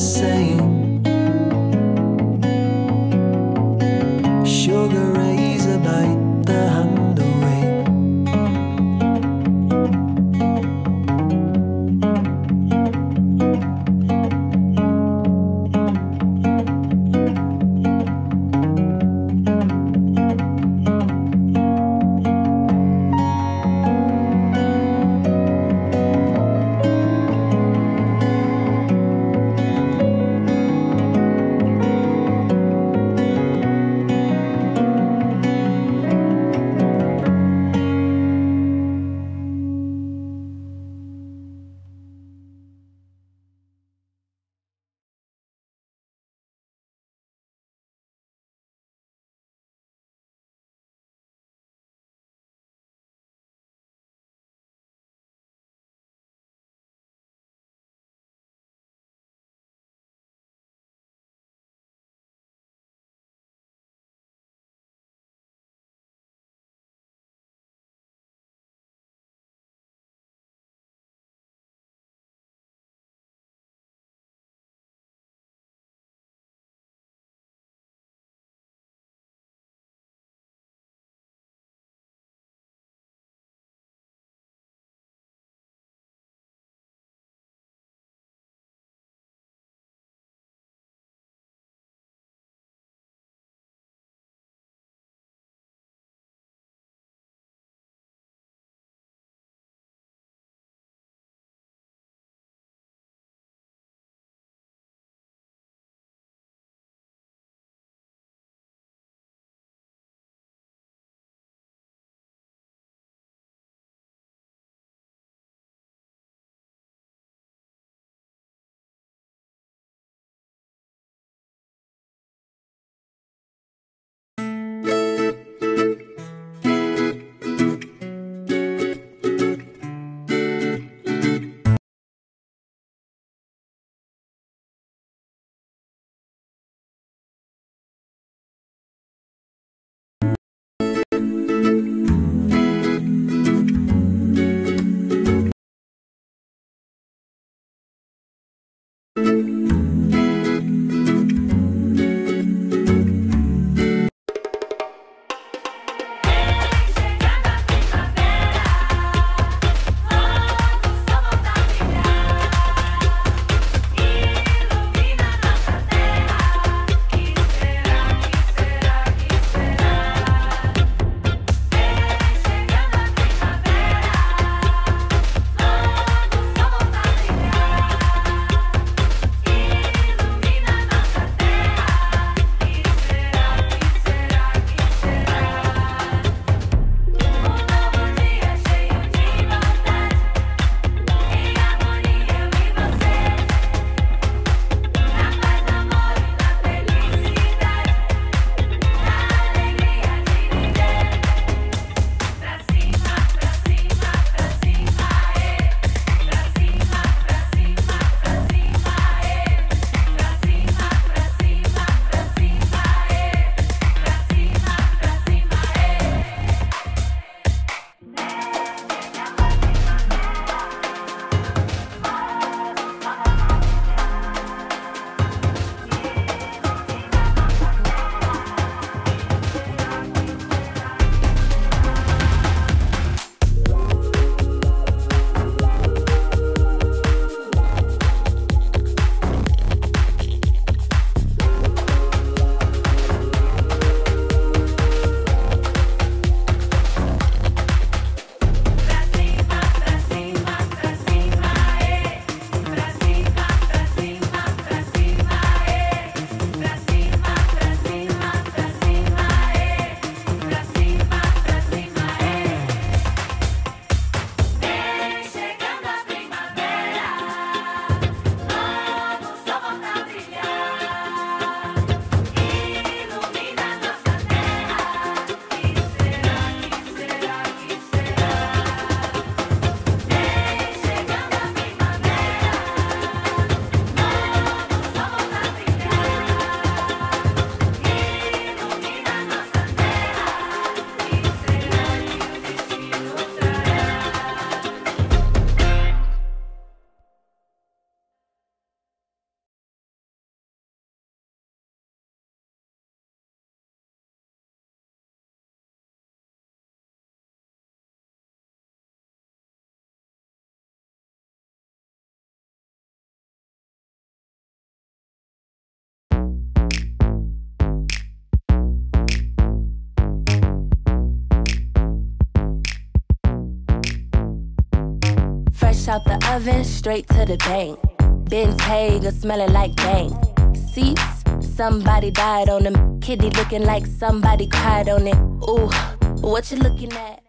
same. Out the oven straight to the bank. Hager smelling like bank. Seats, somebody died on them. Kitty looking like somebody cried on it. Ooh, what you looking at?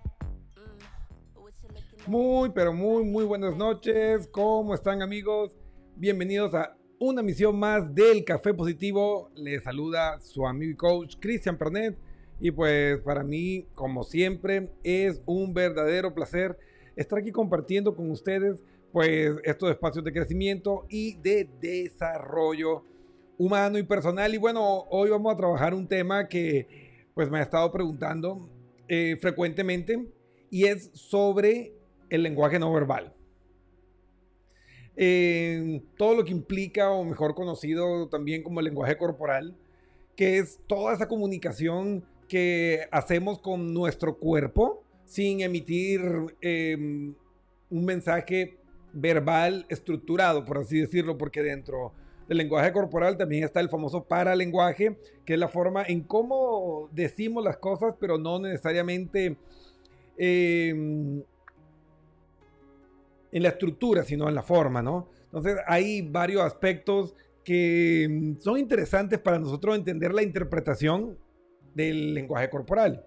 Muy, pero muy, muy buenas noches. ¿Cómo están amigos? Bienvenidos a una misión más del Café Positivo. Les saluda su amigo y coach Cristian Pernet. Y pues para mí, como siempre, es un verdadero placer estar aquí compartiendo con ustedes pues estos espacios de crecimiento y de desarrollo humano y personal. Y bueno, hoy vamos a trabajar un tema que pues me ha estado preguntando eh, frecuentemente y es sobre el lenguaje no verbal. Eh, todo lo que implica, o mejor conocido también como el lenguaje corporal, que es toda esa comunicación que hacemos con nuestro cuerpo sin emitir em, un mensaje verbal estructurado, por así decirlo, porque dentro del lenguaje corporal también está el famoso paralenguaje, que es la forma en cómo decimos las cosas, pero no necesariamente em, en la estructura, sino en la forma, ¿no? Entonces hay varios aspectos que em, son interesantes para nosotros entender la interpretación del lenguaje corporal.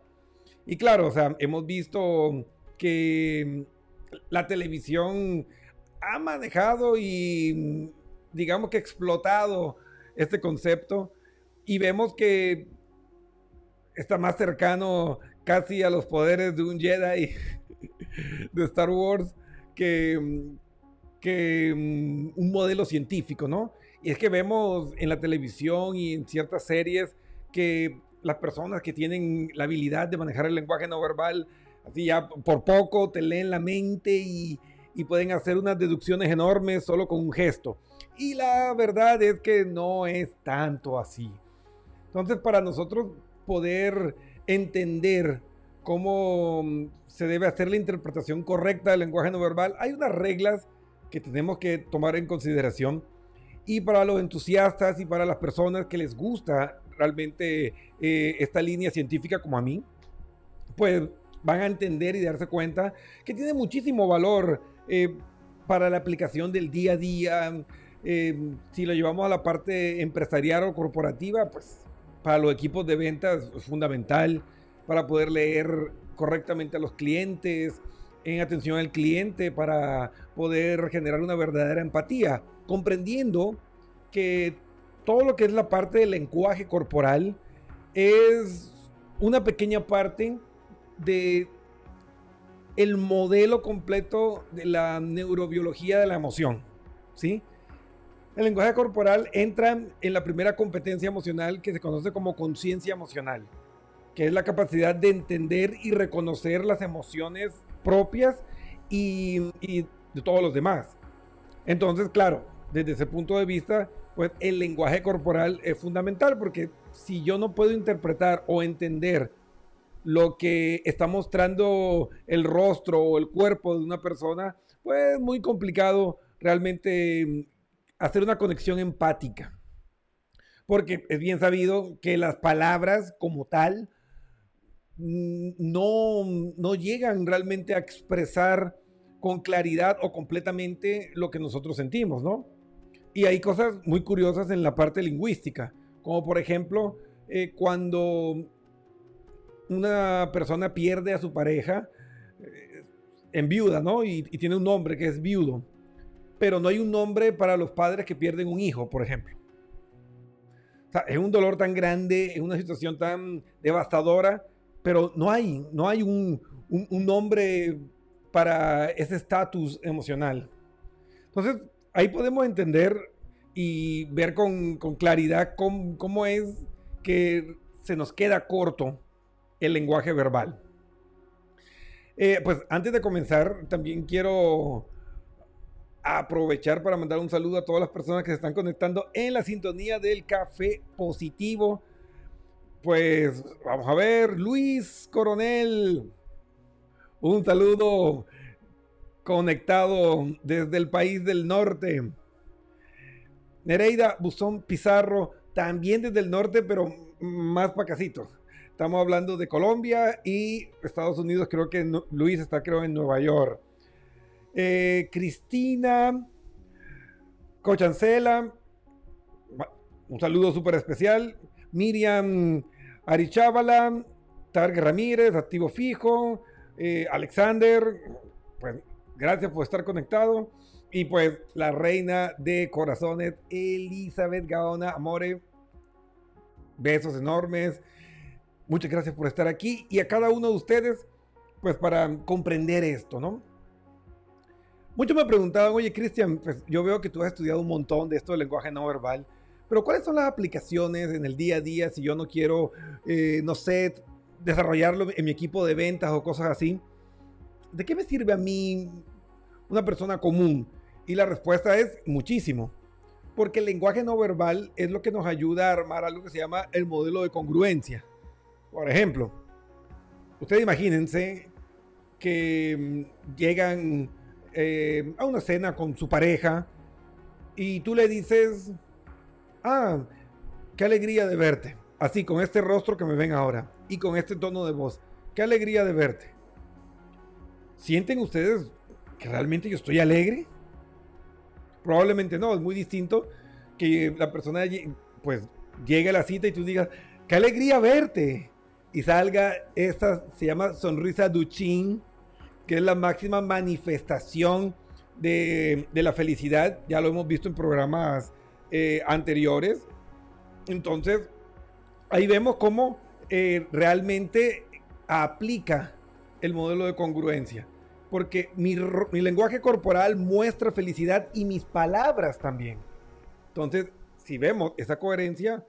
Y claro, o sea, hemos visto que la televisión ha manejado y digamos que explotado este concepto y vemos que está más cercano casi a los poderes de un Jedi de Star Wars que, que un modelo científico, ¿no? Y es que vemos en la televisión y en ciertas series que las personas que tienen la habilidad de manejar el lenguaje no verbal, así ya por poco te leen la mente y, y pueden hacer unas deducciones enormes solo con un gesto. Y la verdad es que no es tanto así. Entonces, para nosotros poder entender cómo mm, se debe hacer la interpretación correcta del lenguaje no verbal, hay unas reglas que tenemos que tomar en consideración. Y para los entusiastas y para las personas que les gusta realmente eh, esta línea científica como a mí, pues van a entender y darse cuenta que tiene muchísimo valor eh, para la aplicación del día a día. Eh, si lo llevamos a la parte empresarial o corporativa, pues para los equipos de ventas es fundamental para poder leer correctamente a los clientes, en atención al cliente, para poder generar una verdadera empatía, comprendiendo que todo lo que es la parte del lenguaje corporal es una pequeña parte de el modelo completo de la neurobiología de la emoción, ¿sí? El lenguaje corporal entra en la primera competencia emocional que se conoce como conciencia emocional, que es la capacidad de entender y reconocer las emociones propias y, y de todos los demás. Entonces, claro, desde ese punto de vista, pues el lenguaje corporal es fundamental porque si yo no puedo interpretar o entender lo que está mostrando el rostro o el cuerpo de una persona, pues es muy complicado realmente mm, hacer una conexión empática. Porque es bien sabido que las palabras como tal mm, no, no llegan realmente a expresar con claridad o completamente lo que nosotros sentimos, ¿no? Y hay cosas muy curiosas en la parte lingüística, como por ejemplo, eh, cuando una persona pierde a su pareja eh, en viuda, ¿no? Y, tiene un nombre que es viudo, pero no hay un nombre para los padres que pierden un hijo, por ejemplo. O sea, es un dolor tan grande, es una situación tan devastadora, pero no hay, no hay un, un nombre para ese estatus emocional. Entonces, ahí podemos entender y ver con, claridad cómo, cómo, es que se nos queda corto el lenguaje verbal. Eh, pues antes de comenzar, también quiero aprovechar para mandar un saludo a todas las personas que se están conectando en la sintonía del café positivo. Pues vamos a ver, Luis Coronel, un saludo conectado desde el país del norte. Nereida Buzón Pizarro, también desde el norte, pero más pacacito. Estamos hablando de Colombia y Estados Unidos, creo que Luis está creo en Nueva York. eh, Cristina Cochancela, un saludo súper especial. Miriam Arichábala, Targ Ramírez, activo fijo. Eh, Alexander, pues gracias por estar conectado. Y pues la reina de corazones, Elizabeth Gaona, Amore. Besos enormes. Muchas gracias por estar aquí. Y a cada uno de ustedes, pues para comprender esto, ¿no? Muchos me preguntaban, oye Cristian, pues yo veo que tú has estudiado un montón de esto del lenguaje no verbal, pero ¿cuáles son las aplicaciones en el día a día si yo no quiero, eh, no sé, desarrollarlo en mi equipo de ventas o cosas así? ¿De qué me sirve a mí una persona común? Y la respuesta es muchísimo. Porque el lenguaje no verbal es lo que nos ayuda a armar algo que se llama el modelo de congruencia. Por ejemplo, ustedes imagínense que mm, llegan eh, a una cena con su pareja y tú le dices, ah, qué alegría de verte. Así, con este rostro que me ven ahora y con este tono de voz. Qué alegría de verte. ¿Sienten ustedes que realmente yo estoy alegre? Probablemente no, es muy distinto que la persona pues llegue a la cita y tú digas, qué alegría verte. Y salga esta, se llama sonrisa duchín, que es la máxima manifestación de, la felicidad. Ya lo hemos visto en programas eh, anteriores. Entonces, ahí vemos cómo eh, realmente aplica el modelo de congruencia. Porque mi, lenguaje corporal muestra felicidad y mis palabras también. Entonces, si vemos esa coherencia,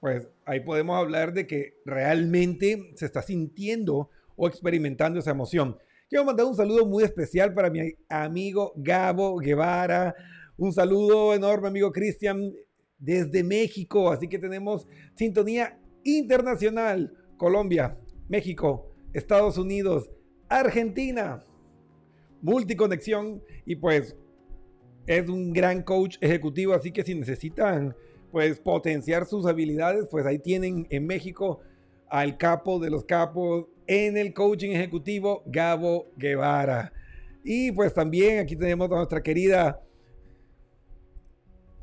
pues ahí podemos hablar de que realmente se está sintiendo o experimentando esa emoción. Quiero mandar un saludo muy especial para mi amigo Gabo Guevara. Un saludo enorme, amigo Cristian, desde México. Así que tenemos sintonía internacional. Colombia, México, Estados Unidos, Argentina. Multiconexión. Y pues es un gran coach ejecutivo. Así que si necesitan pues potenciar sus habilidades, pues ahí tienen en México al capo de los capos en el coaching ejecutivo, Gabo Guevara. Y pues también aquí tenemos a nuestra querida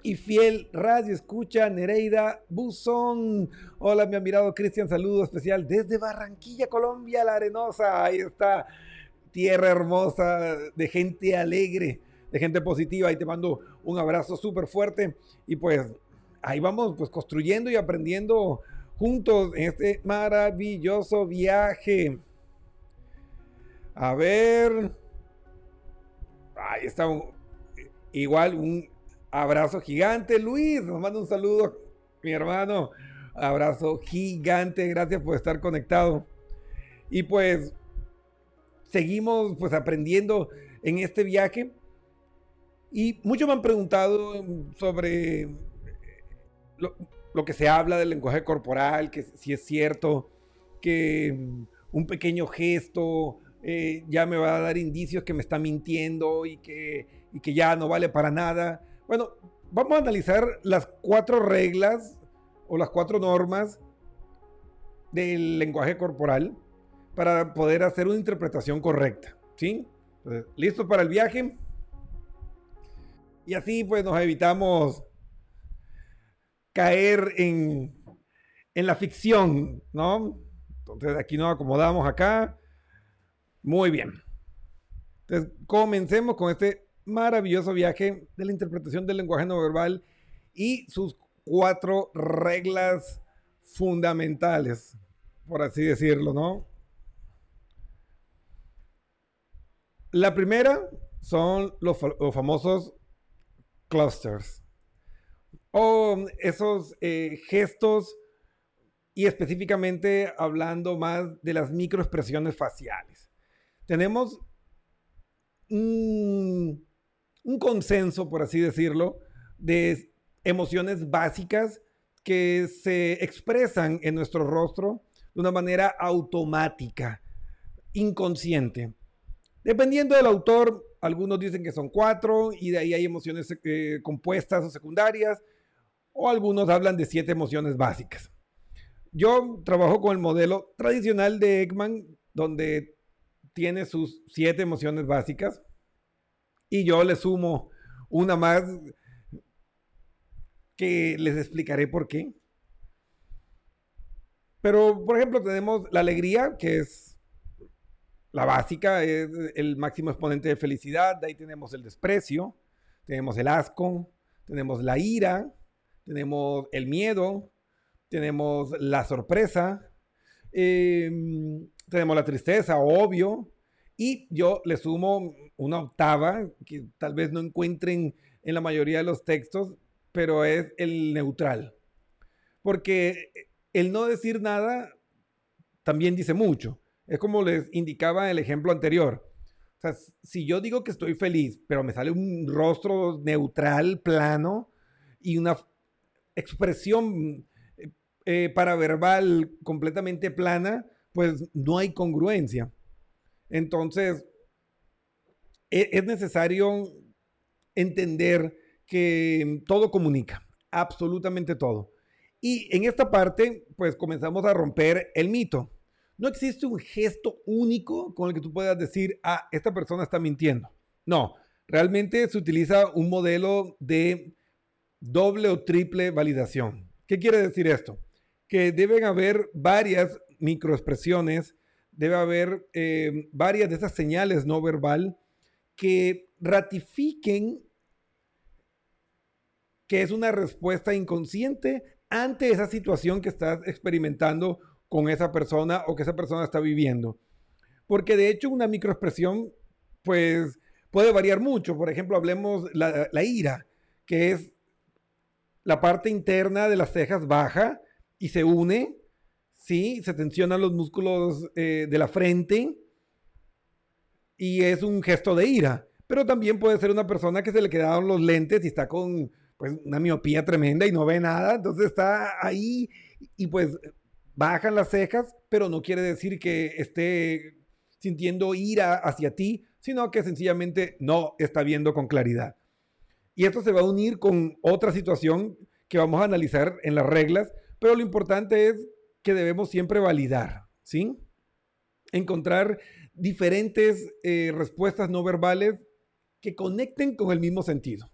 y fiel radio escucha Nereida Buzón. Hola, mi admirado Cristian, saludo especial desde Barranquilla, Colombia, la Arenosa. Ahí está, tierra hermosa, de gente alegre, de gente positiva. Y te mando un abrazo súper fuerte. Y pues ahí vamos, pues construyendo y aprendiendo juntos en este maravilloso viaje. A ver. Ahí está. igual un abrazo gigante. Luis, nos manda un saludo, mi hermano. Abrazo gigante. Gracias por estar conectado. Y pues seguimos pues aprendiendo en este viaje. Y muchos me han preguntado sobre lo que se habla del lenguaje corporal, que si es cierto que un pequeño gesto eh, ya me va a dar indicios que me está mintiendo y que ya no vale para nada. Bueno, vamos a analizar las cuatro reglas o las cuatro normas del lenguaje corporal para poder hacer una interpretación correcta. ¿Sí? ¿Listo para el viaje? Y así pues nos evitamos caer en, la ficción, ¿no? Entonces aquí nos acomodamos acá. Muy bien. Entonces comencemos con este maravilloso viaje de la interpretación del lenguaje no verbal y sus cuatro reglas fundamentales, por así decirlo, ¿no? La primera son los, famosos clusters o esos eh, gestos y específicamente hablando más de las microexpresiones faciales. Tenemos un, un consenso, por así decirlo, de emociones básicas que se expresan en nuestro rostro de una manera automática, inconsciente. Dependiendo del autor, algunos dicen que son cuatro y de ahí hay emociones eh, compuestas o secundarias, o algunos hablan de siete emociones básicas. Yo trabajo con el modelo tradicional de Ekman, donde tiene sus siete emociones básicas. Y yo le sumo una más que les explicaré por qué. Pero, por ejemplo, tenemos la alegría, que es la básica, es el máximo exponente de felicidad. De ahí tenemos el desprecio, tenemos el asco, tenemos la ira, tenemos el miedo, tenemos la sorpresa, em, tenemos la tristeza, obvio. Y yo le sumo una octava que tal vez no encuentren en la mayoría de los textos, pero es el neutral. Porque el no decir nada también dice mucho. Es como les indicaba el ejemplo anterior. O sea, si yo digo que estoy feliz, pero me sale un rostro neutral, plano, y una expresión eh, eh, paraverbal completamente plana, pues no hay congruencia. Entonces, e, es necesario entender que todo comunica, absolutamente todo. Y en esta parte, pues comenzamos a romper el mito. No existe un gesto único con el que tú puedas decir, ah, esta persona está mintiendo. No, realmente se utiliza un modelo de doble o triple validación. ¿Qué quiere decir esto? Que deben haber varias microexpresiones, debe haber eh, varias de esas señales no verbal que ratifiquen que es una respuesta inconsciente ante esa situación que estás experimentando con esa persona o que esa persona está viviendo. Porque de hecho una microexpresión pues puede variar mucho. Por ejemplo, hablemos la, la ira, que es la parte interna de las cejas baja y se une, ¿sí? Se tensionan los músculos eh, de la frente y es un gesto de ira. Pero también puede ser una persona que se le quedaron los lentes y está con pues una miopía tremenda y no ve nada, entonces está ahí y pues bajan las cejas, pero no quiere decir que esté sintiendo ira hacia ti, sino que sencillamente no está viendo con claridad. Y esto se va a unir con otra situación que vamos a analizar en las reglas, pero lo importante es que debemos siempre validar, ¿sí? Encontrar diferentes eh, respuestas no verbales que conecten con el mismo sentido.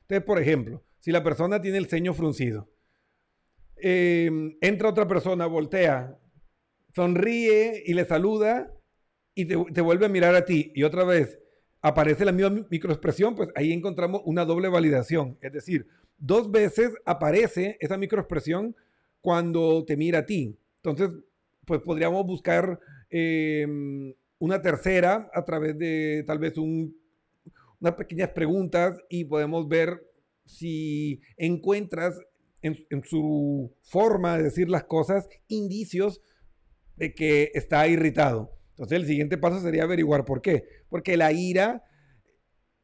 Entonces, por ejemplo, si la persona tiene el ceño fruncido, eh, entra otra persona, voltea, sonríe y le saluda y te, te, vuelve a mirar a ti y otra vez aparece la misma microexpresión, pues ahí encontramos una doble validación. Es decir, dos veces aparece esa microexpresión cuando te mira a ti. Entonces, pues podríamos buscar eh, una tercera a través de tal vez un unas pequeñas preguntas y podemos ver si encuentras en, su forma de decir las cosas indicios de que está irritado. Entonces el siguiente paso sería averiguar por qué. Porque la ira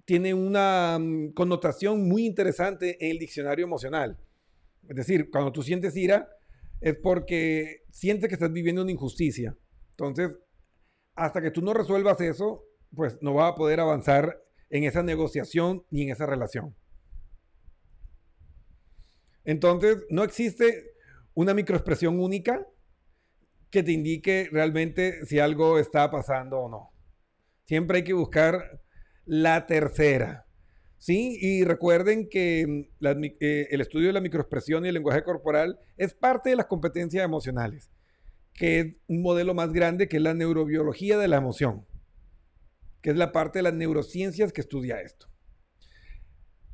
tiene una mm, connotación muy interesante en el diccionario emocional. Es decir, cuando tú sientes ira es porque sientes que estás viviendo una injusticia. Entonces, hasta que tú no resuelvas eso, pues no vas a poder avanzar en esa negociación ni en esa relación. Entonces, no existe una microexpresión única que te indique realmente si algo está pasando o no. Siempre hay que buscar la tercera. ¿Sí? Y recuerden que mm, eh, el estudio de la microexpresión y el lenguaje corporal es parte de las competencias emocionales, que es un modelo más grande que es la neurobiología de la emoción que es la parte de las neurociencias que estudia esto.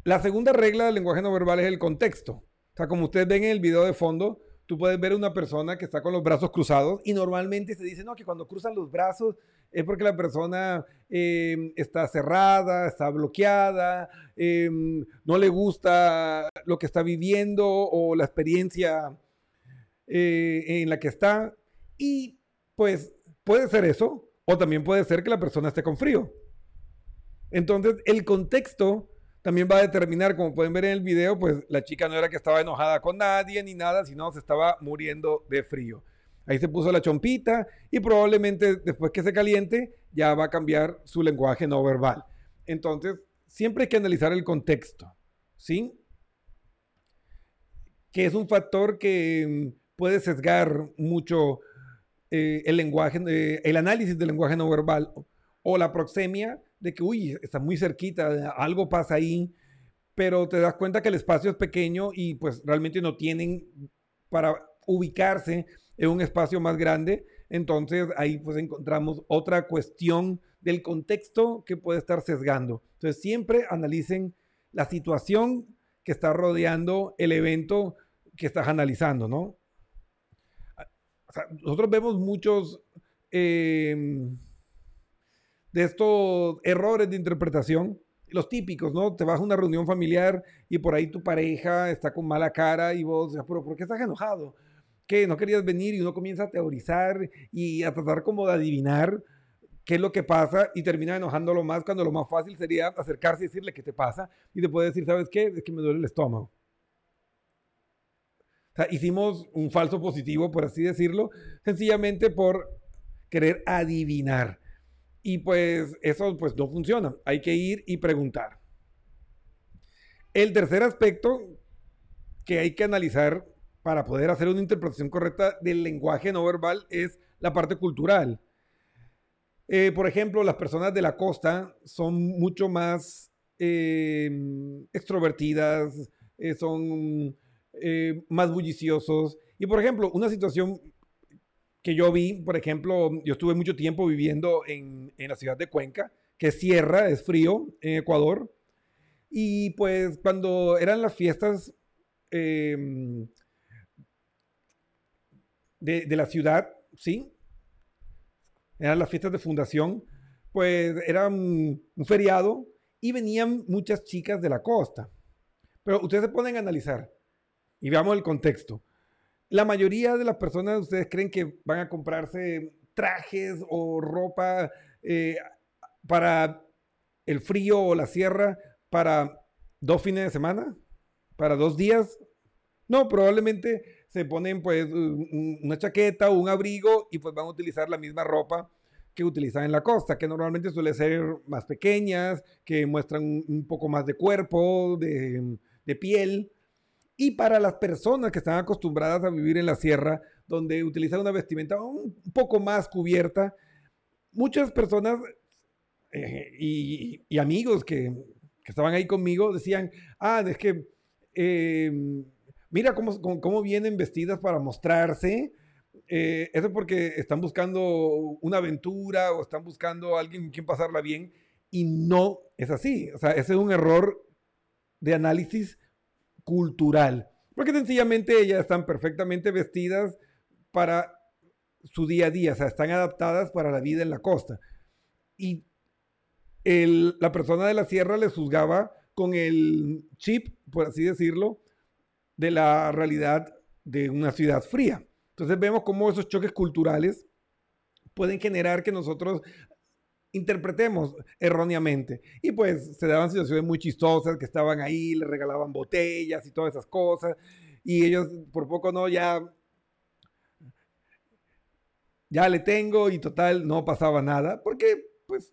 La segunda regla del lenguaje no verbal es el contexto. O sea, como ustedes ven en el video de fondo, tú puedes ver una persona que está con los brazos cruzados y normalmente se dice, no, que cuando cruzan los brazos es porque la persona em, está cerrada, está bloqueada, em, no le gusta lo que está viviendo o la experiencia eh, en la que está. Y pues puede ser eso, o también puede ser que la persona esté con frío. Entonces, el contexto también va a determinar, como pueden ver en el video, pues la chica no era que estaba enojada con nadie ni nada, sino se estaba muriendo de frío. Ahí se puso la chompita y probablemente después que se caliente ya va a cambiar su lenguaje no verbal. Entonces, siempre hay que analizar el contexto, ¿sí? Que es un factor que mm, puede sesgar mucho eh, el lenguaje, eh, el análisis del lenguaje no verbal o la proxemia de que, uy, está muy cerquita, algo pasa ahí, pero te das cuenta que el espacio es pequeño y pues realmente no tienen para ubicarse en un espacio más grande. Entonces ahí pues encontramos otra cuestión del contexto que puede estar sesgando. Entonces siempre analicen la situación que está rodeando el evento que estás analizando, ¿no? nosotros vemos muchos em, de estos errores de interpretación, los típicos, ¿no? Te vas a una reunión familiar y por ahí tu pareja está con mala cara y vos, pero ¿por qué estás enojado? ¿Qué? ¿No querías venir? Y uno comienza a teorizar y a tratar como de adivinar qué es lo que pasa y termina enojándolo más cuando lo más fácil sería acercarse y decirle qué te pasa y te puede decir, ¿sabes qué? Es que me duele el estómago. O sea, hicimos un falso positivo, por así decirlo, sencillamente por querer adivinar. Y pues eso pues no funciona. Hay que ir y preguntar. El tercer aspecto que hay que analizar para poder hacer una interpretación correcta del lenguaje no verbal es la parte cultural. Eh, por ejemplo, las personas de la costa son mucho más eh, extrovertidas, eh, son más bulliciosos. Y por ejemplo, una situación que yo vi, por ejemplo, yo estuve mucho tiempo viviendo en, en la ciudad de Cuenca, que es sierra, es frío en Ecuador. Y pues cuando eran las fiestas de, la ciudad, ¿sí? Eran las fiestas de fundación, pues era un, un feriado y venían muchas chicas de la costa. Pero ustedes se pueden analizar y veamos el contexto la mayoría de las personas, ustedes creen que van a comprarse trajes o ropa eh, para el frío o la sierra para dos fines de semana, para dos días. No, probablemente se ponen pues una chaqueta o un abrigo y pues van a utilizar la misma ropa que utilizan en la costa, que normalmente suele ser más pequeñas, que muestran un poco más de cuerpo, de, de piel. Y para las personas que están acostumbradas a vivir en la sierra, donde utilizan una vestimenta un poco más cubierta, muchas personas eh, y, amigos que, estaban ahí conmigo decían, ah, es que em, mira cómo, cómo, vienen vestidas para mostrarse. Eh, eso porque están buscando una aventura o están buscando a alguien con quien pasarla bien y no es así. O sea, ese es un error de análisis cultural. Porque sencillamente ellas están perfectamente vestidas para su día a día, o sea, están adaptadas para la vida en la costa. Y la persona de la sierra les juzgaba con el chip, por así decirlo, de la realidad de una ciudad fría. Entonces vemos cómo esos choques culturales pueden generar que nosotros interpretemos erróneamente. Y pues se daban situaciones muy chistosas que estaban ahí, le regalaban botellas y todas esas cosas. Y ellos por poco no, ya, ya le tengo y total no pasaba nada, porque pues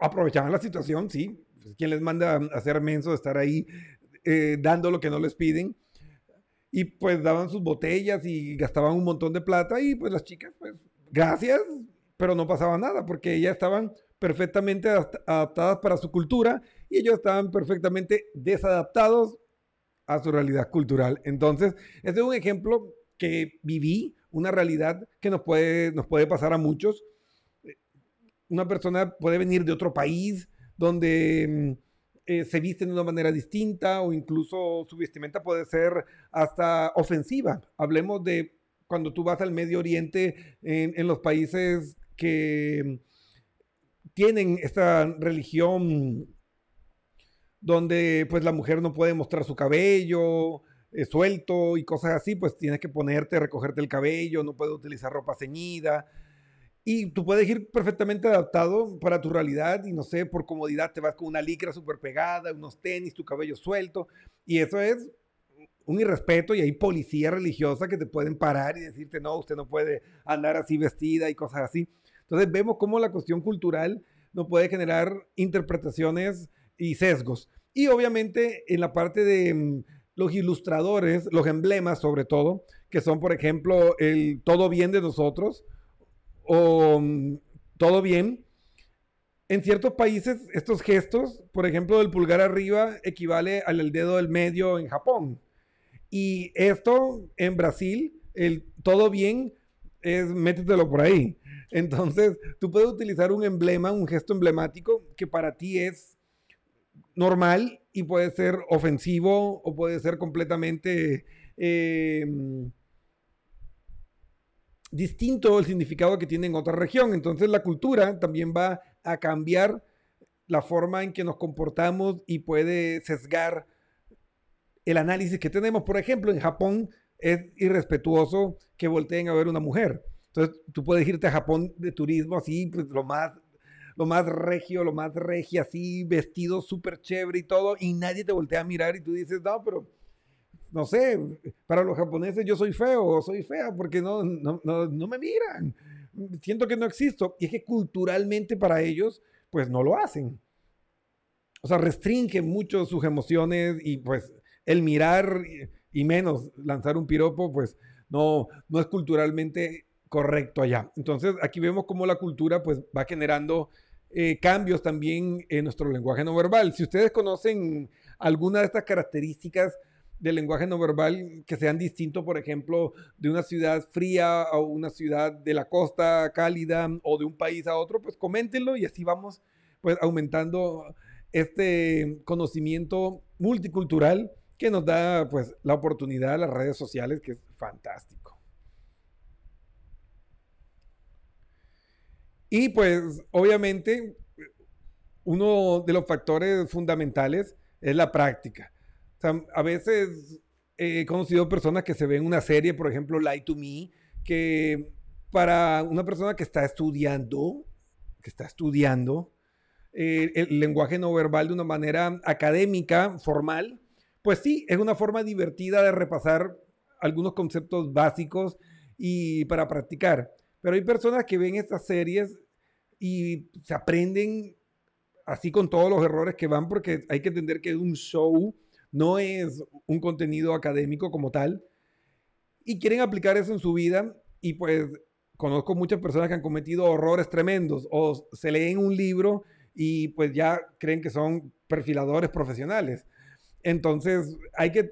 aprovechaban la situación, sí. Pues, ¿Quién les manda a hacer menso de estar ahí eh, dando lo que no les piden? Y pues daban sus botellas y gastaban un montón de plata y pues las chicas, pues gracias, pero no pasaba nada porque ellas estaban perfectamente adaptadas para su cultura y ellos estaban perfectamente desadaptados a su realidad cultural. Entonces, este es un ejemplo que viví, una realidad que nos puede, nos puede pasar a muchos. Una persona puede venir de otro país donde mm, eh, se viste de una manera distinta o incluso su vestimenta puede ser hasta ofensiva. Hablemos de cuando tú vas al Medio Oriente, en, en los países que tienen esta religión donde pues la mujer no puede mostrar su cabello eh, suelto y cosas así, pues tienes que ponerte, recogerte el cabello, no puedes utilizar ropa ceñida. Y tú puedes ir perfectamente adaptado para tu realidad y no sé, por comodidad te vas con una licra súper pegada, unos tenis, tu cabello suelto. Y eso es un irrespeto y hay policía religiosa que te pueden parar y decirte, no, usted no puede andar así vestida y cosas así. Entonces vemos cómo la cuestión cultural no puede generar interpretaciones y sesgos. Y obviamente en la parte de mm, los ilustradores, los emblemas sobre todo, que son por ejemplo el todo bien de nosotros o mm, todo bien, en ciertos países, estos gestos, por ejemplo, el pulgar arriba equivale al dedo del medio en Japón. Y esto en Brasil, el todo bien es métetelo por ahí. Entonces, tú puedes utilizar un emblema, un gesto emblemático que para ti es normal y puede ser ofensivo o puede ser completamente eh, distinto el significado que tiene en otra región. Entonces, la cultura también va a cambiar la forma en que nos comportamos y puede sesgar el análisis que tenemos. Por ejemplo, en Japón es irrespetuoso que volteen a ver una mujer. Entonces, tú puedes irte a Japón de turismo así, pues lo más, lo más regio, lo más regio, así, vestido súper chévere y todo, y nadie te voltea a mirar y tú dices, no, pero, no sé, para los japoneses yo soy feo o soy fea porque no, no, no, no me miran. Siento que no existo. Y es que culturalmente para ellos, pues no lo hacen. O sea, restringen mucho sus emociones y pues el mirar y menos lanzar un piropo, pues no, no es culturalmente correcto allá. Entonces, aquí vemos cómo la cultura pues va generando eh, cambios también en nuestro lenguaje no verbal. Si ustedes conocen alguna de estas características del lenguaje no verbal que sean distintos, por ejemplo, de una ciudad fría a una ciudad de la costa cálida o de un país a otro, pues coméntenlo y así vamos pues aumentando este conocimiento multicultural que nos da pues la oportunidad de las redes sociales, que es fantástico. Y pues obviamente uno de los factores fundamentales es la práctica. A veces he conocido personas que se ven una serie, por ejemplo, Lie to Me, que para una persona que está estudiando, que está estudiando eh, el lenguaje no verbal de una manera académica, formal, pues sí, es una forma divertida de repasar algunos conceptos básicos y para practicar. Pero hay personas que ven estas series y se aprenden así con todos los errores que van porque hay que entender que es un show, no es un contenido académico como tal. Y quieren aplicar eso en su vida y pues conozco muchas personas que han cometido horrores tremendos o se leen un libro y pues ya creen que son perfiladores profesionales. Entonces, hay que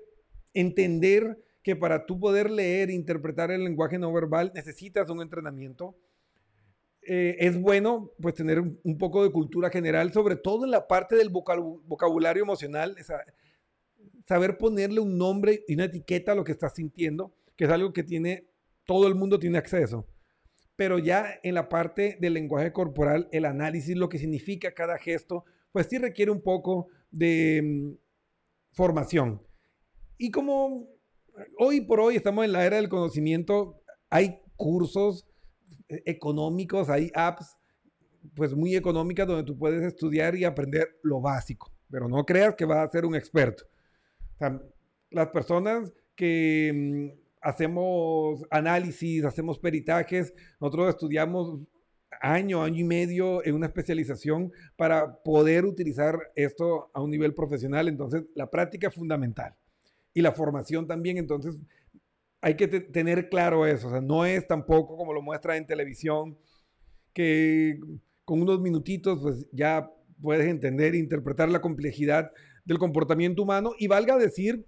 entender que para tú poder leer e interpretar el lenguaje no verbal necesitas un entrenamiento. Eh, es bueno pues tener un, poco de cultura general, sobre todo en la parte del vocabulario emocional, saber ponerle un nombre y una etiqueta a lo que estás sintiendo, que es algo que tiene todo el mundo tiene acceso. Pero ya en la parte del lenguaje corporal, el análisis, lo que significa cada gesto, pues sí requiere un poco de, mm, formación. Y como hoy por hoy estamos en la era del conocimiento, hay cursos eh, económicos, hay apps pues muy económicas donde tú puedes estudiar y aprender lo básico, pero no creas que vas a ser un experto. Las personas que mm, hacemos análisis, hacemos peritajes, nosotros estudiamos año, año y medio en una especialización para poder utilizar esto a un nivel profesional. Entonces, la práctica es fundamental. Y la formación también, entonces, hay que tener claro eso. O sea, no es tampoco como lo muestra en televisión, que con unos minutitos, pues ya puedes entender e interpretar la complejidad del comportamiento humano. Y valga decir,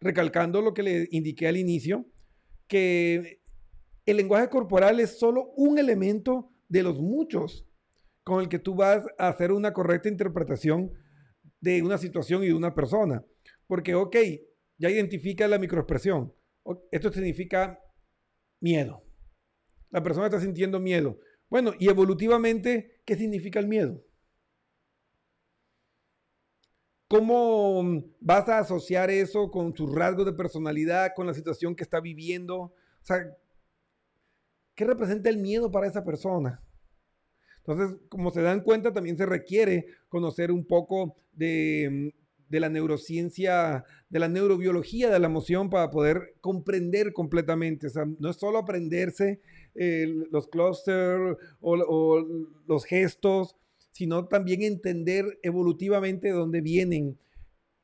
recalcando lo que le indiqué al inicio, que el lenguaje corporal es solo un elemento de los muchos con el que tú vas a hacer una correcta interpretación de una situación y de una persona. Porque, ok, ya identifica la microexpresión. Esto significa miedo. La persona está sintiendo miedo. Bueno, y evolutivamente, ¿qué significa el miedo? ¿Cómo vas a asociar eso con sus rasgos de personalidad, con la situación que está viviendo? O sea, ¿Qué representa el miedo para esa persona? Entonces, como se dan cuenta, también se requiere conocer un poco de, la neurociencia, de la neurobiología de la emoción para poder comprender completamente. O sea, no es solo aprenderse eh, los clusters o, los gestos, sino también entender evolutivamente de dónde vienen,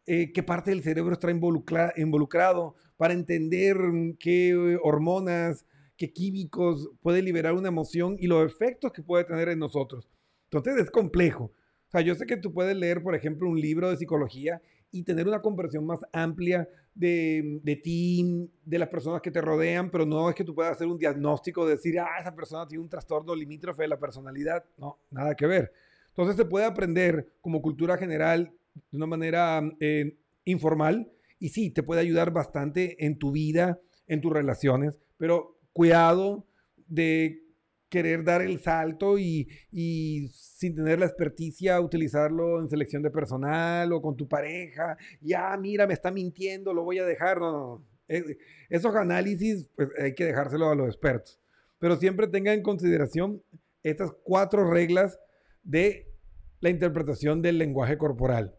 eh, qué parte del cerebro está involucrado, para entender qué hormonas, qué químicos puede liberar una emoción y los efectos que puede tener en nosotros. Entonces es complejo. O sea, yo sé que tú puedes leer, por ejemplo, un libro de psicología y tener una comprensión más amplia de, de ti, de las personas que te rodean, pero no es que tú puedas hacer un diagnóstico, de decir, ah, esa persona tiene un trastorno limítrofe de la personalidad. No, nada que ver. Entonces se puede aprender como cultura general de una manera eh, informal y sí, te puede ayudar bastante en tu vida, en tus relaciones, pero cuidado de querer dar el salto y, sin tener la experticia utilizarlo en selección de personal o con tu pareja. Ya, mira, me está mintiendo, lo voy a dejar. No, no, eh, Esos análisis pues, hay que dejárselo a los expertos. Pero siempre tenga en consideración estas cuatro reglas de la interpretación del lenguaje corporal.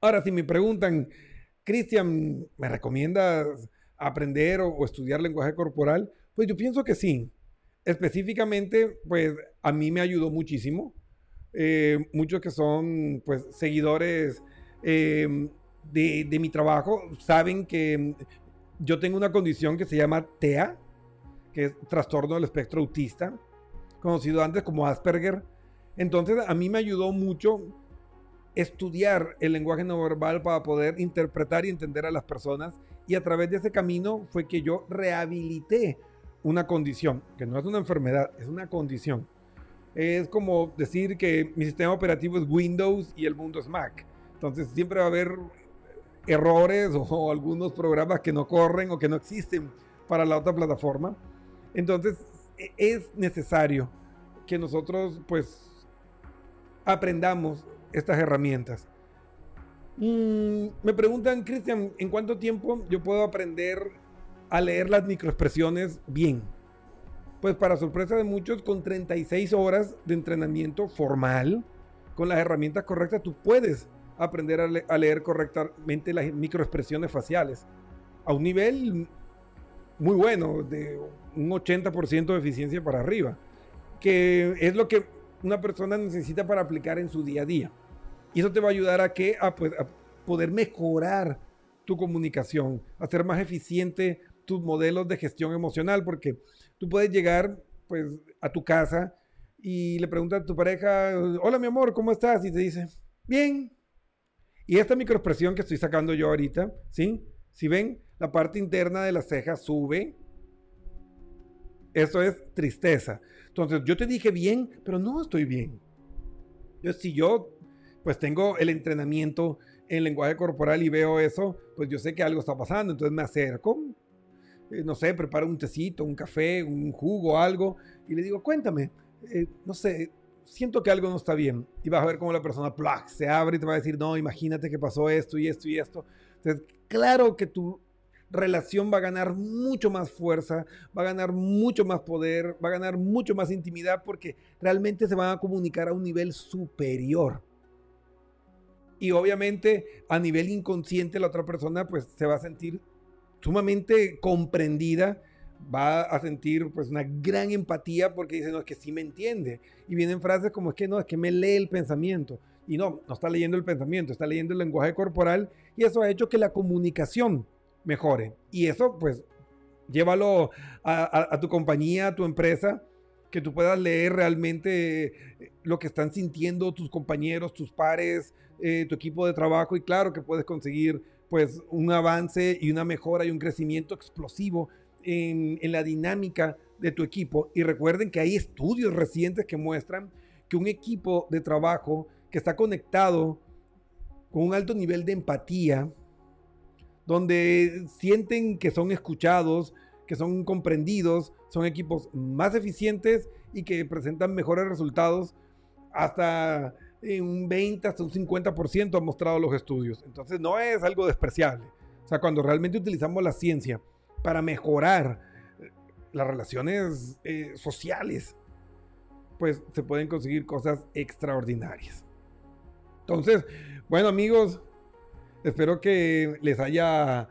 Ahora, si me preguntan, Cristian, ¿me recomiendas aprender o estudiar lenguaje corporal? Pues yo pienso que sí específicamente, pues a mí me ayudó muchísimo. Eh, muchos que son, pues, seguidores eh, de, mi trabajo saben que yo tengo una condición que se llama TEA, que es trastorno del espectro autista, conocido antes como Asperger. Entonces, a mí me ayudó mucho estudiar el lenguaje no verbal para poder interpretar y entender a las personas. Y a través de ese camino fue que yo rehabilité una condición, que no es una enfermedad, es una condición. Es como decir que mi sistema operativo es Windows y el mundo es Mac. Entonces siempre va a haber errores o, algunos programas que no corren o que no existen para la otra plataforma. Entonces e, es necesario que nosotros pues aprendamos estas herramientas. Mm, me preguntan, Cristian, ¿en cuánto tiempo yo puedo aprender a leer las microexpresiones bien. Pues para sorpresa de muchos, con 36 horas de entrenamiento formal, con las herramientas correctas, tú puedes aprender a, leer correctamente las microexpresiones faciales a un nivel muy bueno, de un 80% de eficiencia para arriba, que es lo que una persona necesita para aplicar en su día a día. Y eso te va a ayudar a, que, a, pues, a poder mejorar tu comunicación, a ser más eficiente tus modelos de gestión emocional, porque tú puedes llegar pues a tu casa y le preguntas a tu pareja, hola mi amor, ¿cómo estás? Y te dice, bien. Y esta microexpresión que estoy sacando yo ahorita, ¿sí? Si ven, la parte interna de la ceja sube. Eso es tristeza. Entonces, yo te dije bien, pero no estoy bien. Yo, si yo, pues tengo el entrenamiento en lenguaje corporal y veo eso, pues yo sé que algo está pasando. Entonces me acerco, eh, no sé, preparo un tecito, un café, un jugo, algo, y le digo, cuéntame, eh, no sé, siento que algo no está bien. Y vas a ver cómo la persona se abre y te va a decir, no, imagínate que pasó esto y esto y esto. Entonces, claro que tu relación va a ganar mucho más fuerza, va a ganar mucho más poder, va a ganar mucho más intimidad porque realmente se van a comunicar a un nivel superior. Y obviamente a nivel inconsciente la otra persona pues se va a sentir sumamente comprendida, va a sentir pues una gran empatía porque dice, no, es que sí me entiende. Y vienen frases como es que no, es que me lee el pensamiento. Y no, no está leyendo el pensamiento, está leyendo el lenguaje corporal y eso ha hecho que la comunicación mejore. Y eso pues llévalo a, tu compañía, a tu empresa, que tú puedas leer realmente eh, lo que están sintiendo tus compañeros, tus pares, eh, tu equipo de trabajo y claro que puedes conseguir pues un avance y una mejora y un crecimiento explosivo en, la dinámica de tu equipo. Y recuerden que hay estudios recientes que muestran que un equipo de trabajo que está conectado con un alto nivel de empatía, donde sienten que son escuchados, que son comprendidos, son equipos más eficientes y que presentan mejores resultados hasta un 20 hasta un 50% han mostrado los estudios. Entonces no es algo despreciable. O sea, cuando realmente utilizamos la ciencia para mejorar eh, las relaciones eh, sociales, pues se pueden conseguir cosas extraordinarias. Entonces, bueno amigos, espero que les haya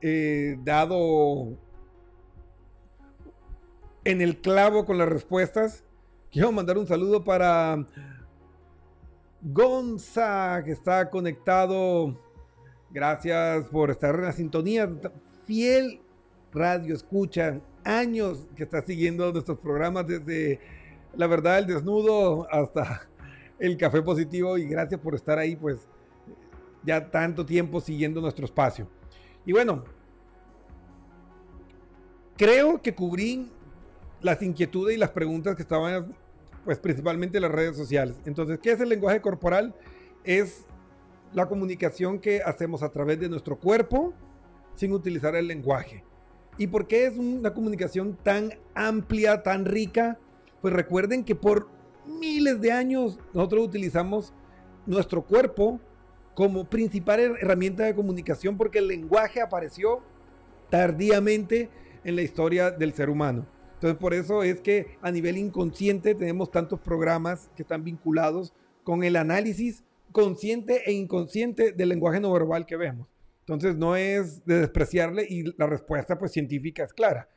eh, dado en el clavo con las respuestas. Quiero mandar un saludo para Gonza, que está conectado. Gracias por estar en la sintonía. Fiel radio escucha. Años que está siguiendo nuestros programas desde la verdad, el desnudo hasta el café positivo y gracias por estar ahí, pues ya tanto tiempo siguiendo nuestro espacio. Y bueno, creo que cubrí las inquietudes y las preguntas que estaban, pues principalmente en las redes sociales. Entonces, ¿qué es el lenguaje corporal? Es la comunicación que hacemos a través de nuestro cuerpo sin utilizar el lenguaje. ¿Y por qué es una comunicación tan amplia, tan rica? Pues recuerden que por miles de años nosotros utilizamos nuestro cuerpo como principal herramienta de comunicación porque el lenguaje apareció tardíamente en la historia del ser humano. Entonces por eso es que a nivel inconsciente tenemos tantos programas que están vinculados con el análisis consciente e inconsciente del lenguaje no verbal que vemos. Entonces no es de despreciarle y la respuesta pues científica es clara.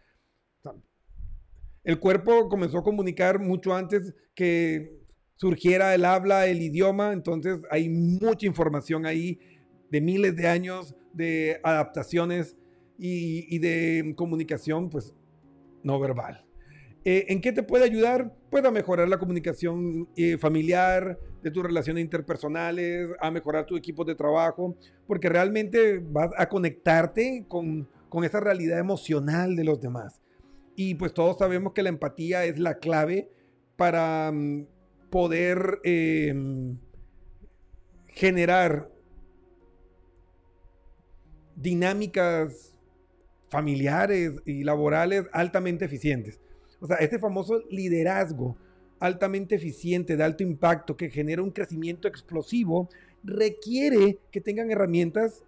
El cuerpo comenzó a comunicar mucho antes que surgiera el habla, el idioma, entonces hay mucha información ahí de miles de años de adaptaciones y, de comunicación, pues, no verbal. Eh, ¿En qué te puede ayudar? Pues mejorar la comunicación eh, familiar, de tus relaciones interpersonales, a mejorar tu equipo de trabajo, porque realmente vas a conectarte con, con esa realidad emocional de los demás. Y pues todos sabemos que la empatía es la clave para mm, poder em, generar dinámicas familiares y laborales altamente eficientes. O sea, este famoso liderazgo altamente eficiente, de alto impacto, que genera un crecimiento explosivo, requiere que tengan herramientas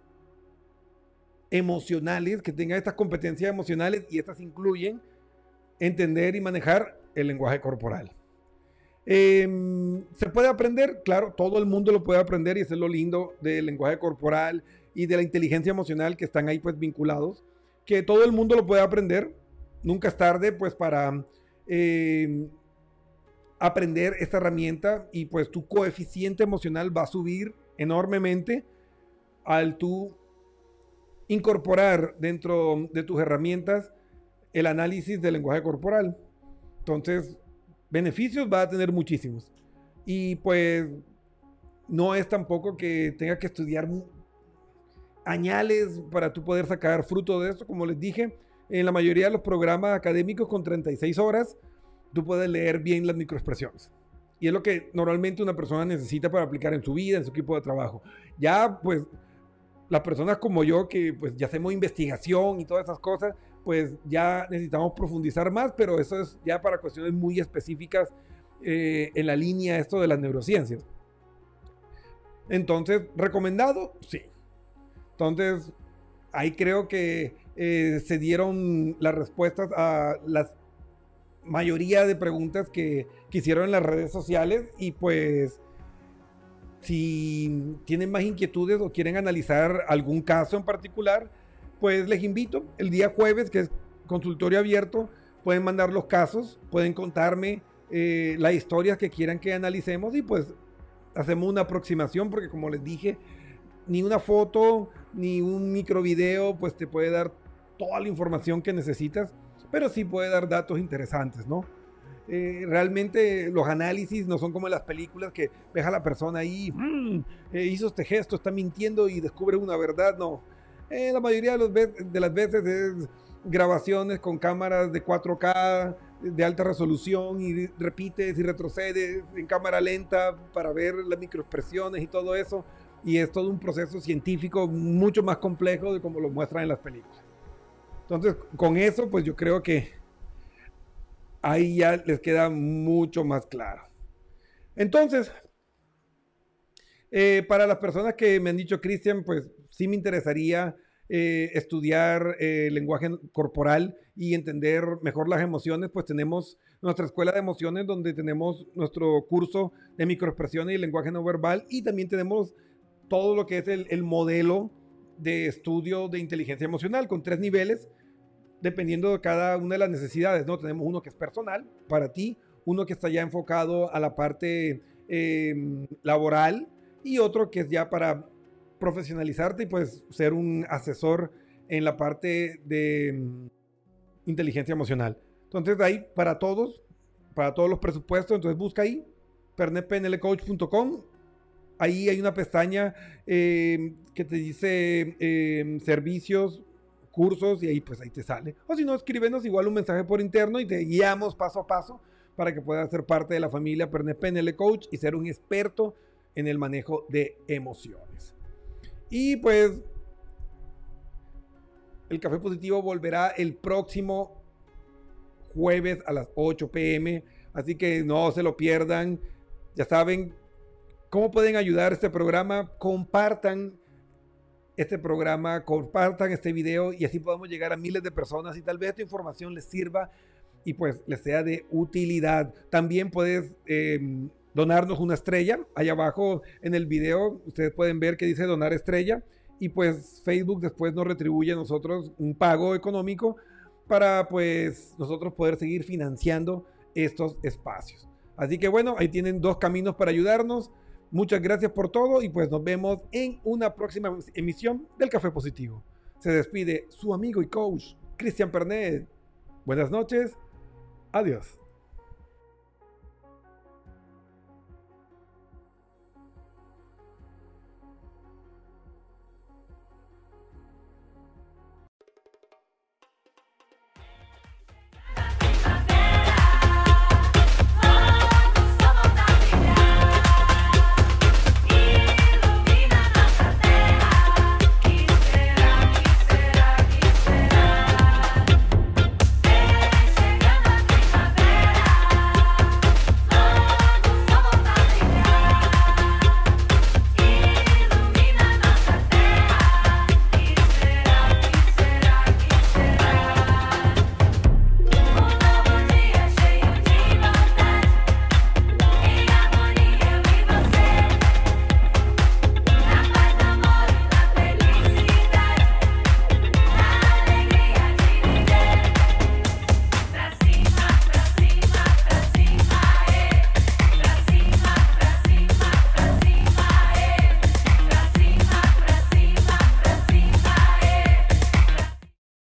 emocionales, que tengan estas competencias emocionales y estas incluyen entender y manejar el lenguaje corporal. Em, ¿Se puede aprender? Claro, todo el mundo lo puede aprender y es lo lindo del lenguaje corporal y de la inteligencia emocional que están ahí pues vinculados, que todo el mundo lo puede aprender. Nunca es tarde pues para em, aprender esta herramienta y pues tu coeficiente emocional va a subir enormemente al tú incorporar dentro de tus herramientas el análisis del lenguaje corporal. Entonces, beneficios va a tener muchísimos. Y pues no es tampoco que tenga que estudiar añales para tú poder sacar fruto de esto. Como les dije, en la mayoría de los programas académicos con 36 horas, tú puedes leer bien las microexpresiones. Y es lo que normalmente una persona necesita para aplicar en su vida, en su equipo de trabajo. Ya, pues, las personas como yo, que pues ya hacemos investigación y todas esas cosas, pues ya necesitamos profundizar más, pero eso es ya para cuestiones muy específicas eh, en la línea esto de las neurociencias. Entonces, ¿recomendado? Sí. Entonces, ahí creo que eh, se dieron las respuestas a la mayoría de preguntas que, que hicieron en las redes sociales y pues si tienen más inquietudes o quieren analizar algún caso en particular, pues les invito el día jueves, que es consultorio abierto, pueden mandar los casos, pueden contarme eh, las historias que quieran que analicemos y pues hacemos una aproximación porque como les dije, ni una foto ni un micro video pues te puede dar toda la información que necesitas, pero sí puede dar datos interesantes, ¿no? Eh, realmente los análisis no son como las películas que ves a la persona ahí, mm, eh, hizo este gesto, está mintiendo y descubre una verdad, no eh, la mayoría de, los de las veces es grabaciones con cámaras de 4K de alta resolución y repites y retrocedes en cámara lenta para ver las microexpresiones y todo eso. Y es todo un proceso científico mucho más complejo de como lo muestran en las películas. Entonces, con eso, pues yo creo que ahí ya les queda mucho más claro. Entonces, eh, para las personas que me han dicho, Cristian, pues sí me interesaría eh, estudiar eh, lenguaje corporal y entender mejor las emociones, pues tenemos nuestra escuela de emociones donde tenemos nuestro curso de microexpresiones y lenguaje no verbal y también tenemos todo lo que es el, el modelo de estudio de inteligencia emocional con tres niveles dependiendo de cada una de las necesidades, ¿no? Tenemos uno que es personal para ti, uno que está ya enfocado a la parte em, laboral y otro que es ya para profesionalizarte y pues ser un asesor en la parte de mm, inteligencia emocional. Entonces ahí para todos para todos los presupuestos. Entonces busca ahí, pernetpnlcoach.com. Ahí hay una pestaña eh, que te dice eh, servicios, cursos y ahí pues ahí te sale. O si no, escríbenos igual un mensaje por interno y te guiamos paso a paso para que puedas ser parte de la familia Pernet PNL Coach y ser un experto en el manejo de emociones. Y pues el café positivo volverá el próximo jueves a las 8 pm, así que no se lo pierdan. Ya saben cómo pueden ayudar este programa, compartan este programa, compartan este video y así podamos llegar a miles de personas y tal vez esta información les sirva y pues les sea de utilidad. También puedes em, donarnos una estrella. Allá abajo en el video ustedes pueden ver que dice donar estrella y pues Facebook después nos retribuye a nosotros un pago económico para pues nosotros poder seguir financiando estos espacios. Así que bueno, ahí tienen dos caminos para ayudarnos. Muchas gracias por todo y pues nos vemos en una próxima emisión del Café Positivo. Se despide su amigo y coach, Cristian Pernet. Buenas noches. Adiós.